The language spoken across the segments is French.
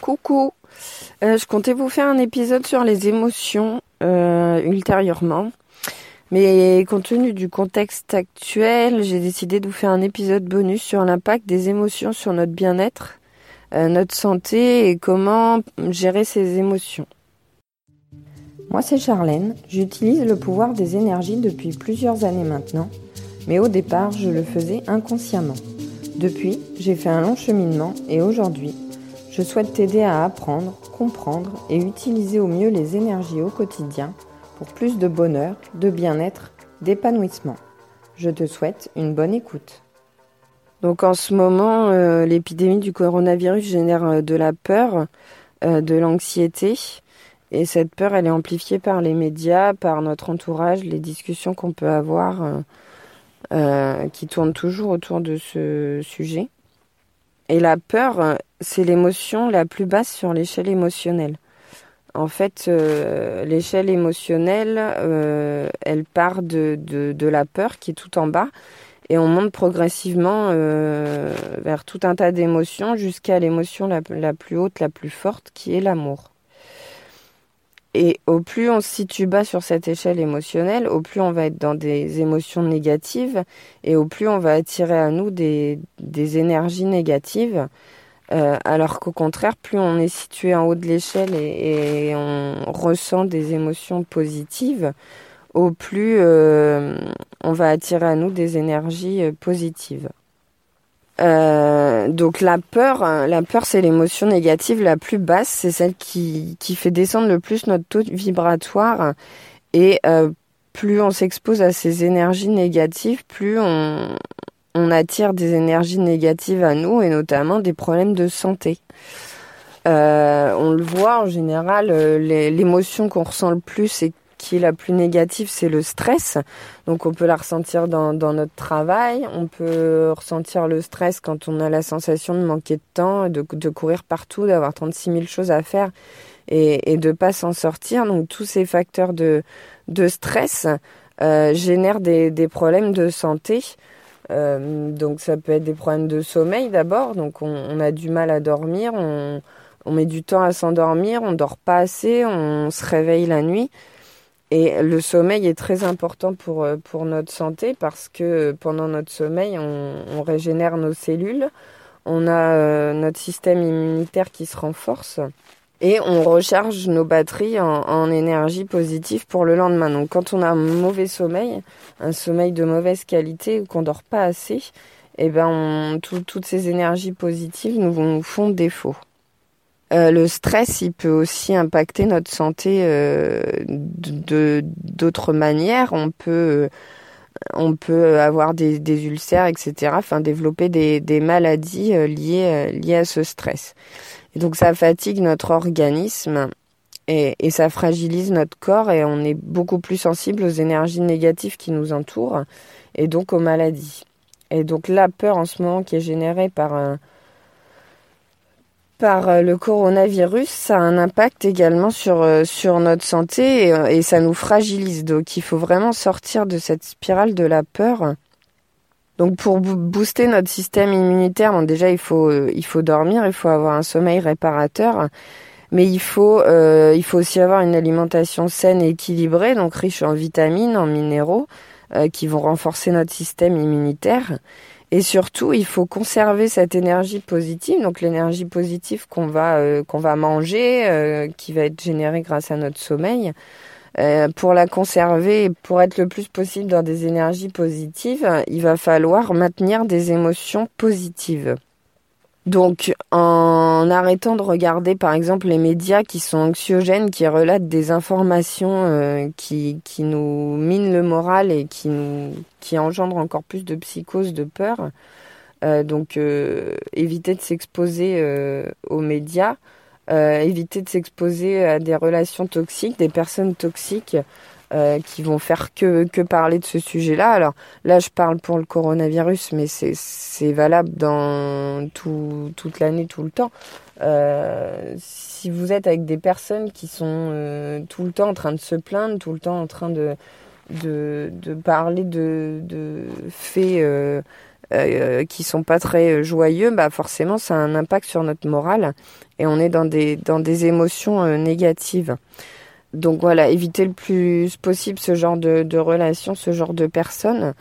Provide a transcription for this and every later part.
Coucou, euh, je comptais vous faire un épisode sur les émotions euh, ultérieurement. Mais compte tenu du contexte actuel, j'ai décidé de vous faire un épisode bonus sur l'impact des émotions sur notre bien-être, euh, notre santé et comment gérer ces émotions. Moi c'est Charlène, j'utilise le pouvoir des énergies depuis plusieurs années maintenant, mais au départ je le faisais inconsciemment. Depuis, j'ai fait un long cheminement et aujourd'hui, je souhaite t'aider à apprendre, comprendre et utiliser au mieux les énergies au quotidien pour plus de bonheur, de bien-être, d'épanouissement. Je te souhaite une bonne écoute. Donc en ce moment, euh, l'épidémie du coronavirus génère euh, de la peur, euh, de l'anxiété. Et cette peur, elle est amplifiée par les médias, par notre entourage, les discussions qu'on peut avoir qui tournent toujours autour de ce sujet. Et la peur, c'est l'émotion la plus basse sur l'échelle émotionnelle. En fait, euh, l'échelle émotionnelle, euh, elle part de, de, la peur qui est tout en bas et on monte progressivement euh, vers tout un tas d'émotions jusqu'à l'émotion la, la, plus haute, la plus forte, qui est l'amour. Et au plus on se situe bas sur cette échelle émotionnelle, au plus on va être dans des émotions négatives et au plus on va attirer à nous des, énergies négatives. Euh, alors qu'au contraire, plus on est situé en haut de l'échelle et, on ressent des émotions positives, au plus euh, on va attirer à nous des énergies euh, positives. Euh, donc la peur, la peur c'est l'émotion négative la plus basse, c'est celle qui, qui fait descendre le plus notre taux vibratoire et euh, plus on s'expose à ces énergies négatives, plus on, on attire des énergies négatives à nous et notamment des problèmes de santé. Euh, on le voit en général, l'émotion qu'on ressent le plus c'est qui est la plus négative, c'est le stress. Donc on peut la ressentir dans, notre travail, on peut ressentir le stress quand on a la sensation de manquer de temps, de, courir partout, d'avoir 36 000 choses à faire et, et de pas s'en sortir. Donc tous ces facteurs de, stress euh, génèrent des, problèmes de santé. Euh, donc ça peut être des problèmes de sommeil d'abord, donc on, on, a du mal à dormir, on, on met du temps à s'endormir, on dort pas assez, on se réveille la nuit. Et le sommeil est très important pour, euh, pour notre santé parce que pendant notre sommeil, on, on régénère nos cellules, on a euh, notre système immunitaire qui se renforce et on recharge nos batteries en, en, énergie positive pour le lendemain. Donc quand on a un mauvais sommeil, un sommeil de mauvaise qualité ou qu'on dort pas assez, eh ben on, toutes ces énergies positives nous, nous font défaut. Euh, le stress, il peut aussi impacter notre santé euh, de d'autres manières. On peut euh, on peut avoir des, des ulcères, etc. Enfin, développer des, des maladies liées liées à ce stress. Et donc, ça fatigue notre organisme et, et ça fragilise notre corps et on est beaucoup plus sensible aux énergies négatives qui nous entourent et donc aux maladies. Et donc, la peur en ce moment qui est générée par un par euh, le coronavirus, ça a un impact également sur, euh, sur notre santé euh, et, ça nous fragilise. Donc il faut vraiment sortir de cette spirale de la peur. Donc pour booster notre système immunitaire, déjà il faut, il faut dormir, il faut avoir un sommeil réparateur, mais il faut, il faut aussi avoir une alimentation saine et équilibrée, donc riche en vitamines, en minéraux, qui vont renforcer notre système immunitaire. Et surtout, il faut conserver cette énergie positive, donc l'énergie positive qu'on va euh, qu'on va manger, euh, qui va être générée grâce à notre sommeil. Euh, pour la conserver, pour être le plus possible dans des énergies positives, il va falloir maintenir des émotions positives. Donc, en arrêtant de regarder, par exemple, les médias qui sont anxiogènes, qui relatent des informations euh, qui, qui nous minent le moral et qui nous qui engendrent encore plus de psychose, de peur. Euh, donc, euh, éviter de s'exposer aux médias, éviter de s'exposer à des relations toxiques, des personnes toxiques. Euh, qui vont faire que, que parler de ce sujet-là. Alors là, je parle pour le coronavirus, mais c'est valable dans tout, toute l'année, tout le temps. Euh, si vous êtes avec des personnes qui sont euh, tout le temps en train de se plaindre, tout le temps en train de, de, de parler de, de faits euh, qui sont pas très joyeux, bah forcément ça a un impact sur notre morale et on est dans des dans des émotions euh, négatives. Donc voilà, éviter le plus possible ce genre de, relations, ce genre de personnes.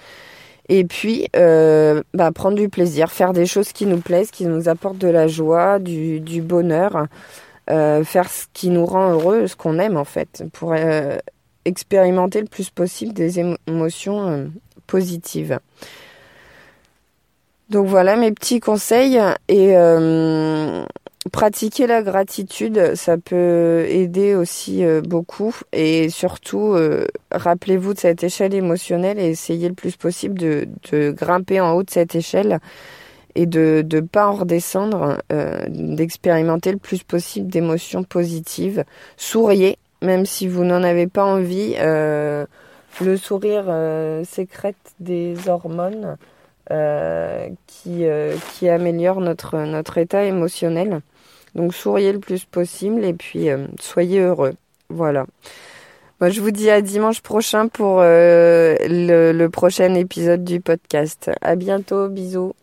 Et puis, euh, bah, prendre du plaisir, faire des choses qui nous plaisent, qui nous apportent de la joie, du, bonheur, euh, faire ce qui nous rend heureux, ce qu'on aime en fait, pour euh, expérimenter le plus possible des émotions euh, positives. Donc voilà mes petits conseils et pratiquer la gratitude, ça peut aider aussi euh, beaucoup et surtout euh, rappelez-vous de cette échelle émotionnelle et essayez le plus possible de, grimper en haut de cette échelle et de ne pas en redescendre, d'expérimenter le plus possible d'émotions positives. Souriez, même si vous n'en avez pas envie. le sourire sécrète des hormones euh, qui, euh, qui améliore notre, notre état émotionnel. Donc souriez le plus possible et puis euh, soyez heureux. Voilà. Moi, je vous dis à dimanche prochain pour le, le prochain épisode du podcast. À bientôt, bisous.